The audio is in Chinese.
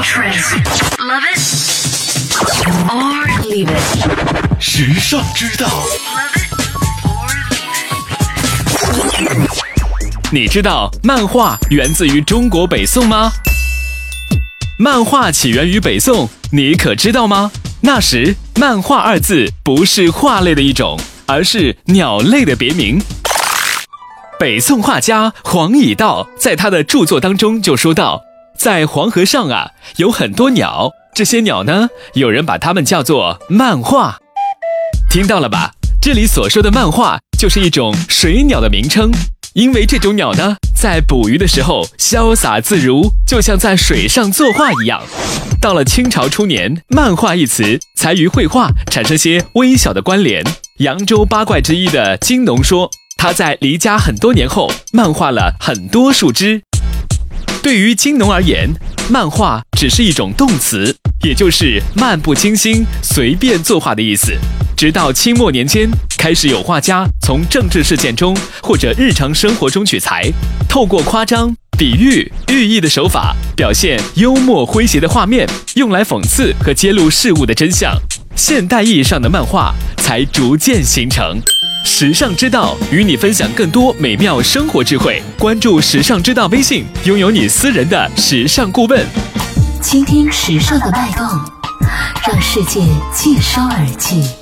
trends. Love it or leave it. 时尚之道，Love it or leave it. 你知道漫画源自于中国北宋吗？漫画起源于北宋，你可知道吗？那时“漫画”二字不是画类的一种，而是鸟类的别名。北宋画家黄以道在他的著作当中就说到，在黄河上啊有很多鸟，这些鸟呢，有人把它们叫做漫画。听到了吧？这里所说的漫画就是一种水鸟的名称，因为这种鸟呢，在捕鱼的时候潇洒自如，就像在水上作画一样。到了清朝初年，漫画一词才与绘画产生些微小的关联。扬州八怪之一的金农说，他在离家很多年后，漫画了很多树枝。对于金农而言，漫画只是一种动词，也就是漫不经心、随便作画的意思。直到清末年间，开始有画家从政治事件中或者日常生活中取材，透过夸张、比喻、寓意的手法，表现幽默诙谐的画面，用来讽刺和揭露事物的真相。现代意义上的漫画才逐渐形成。时尚之道与你分享更多美妙生活智慧，关注时尚之道微信，拥有你私人的时尚顾问。倾听时尚的脉动，让世界尽收耳际。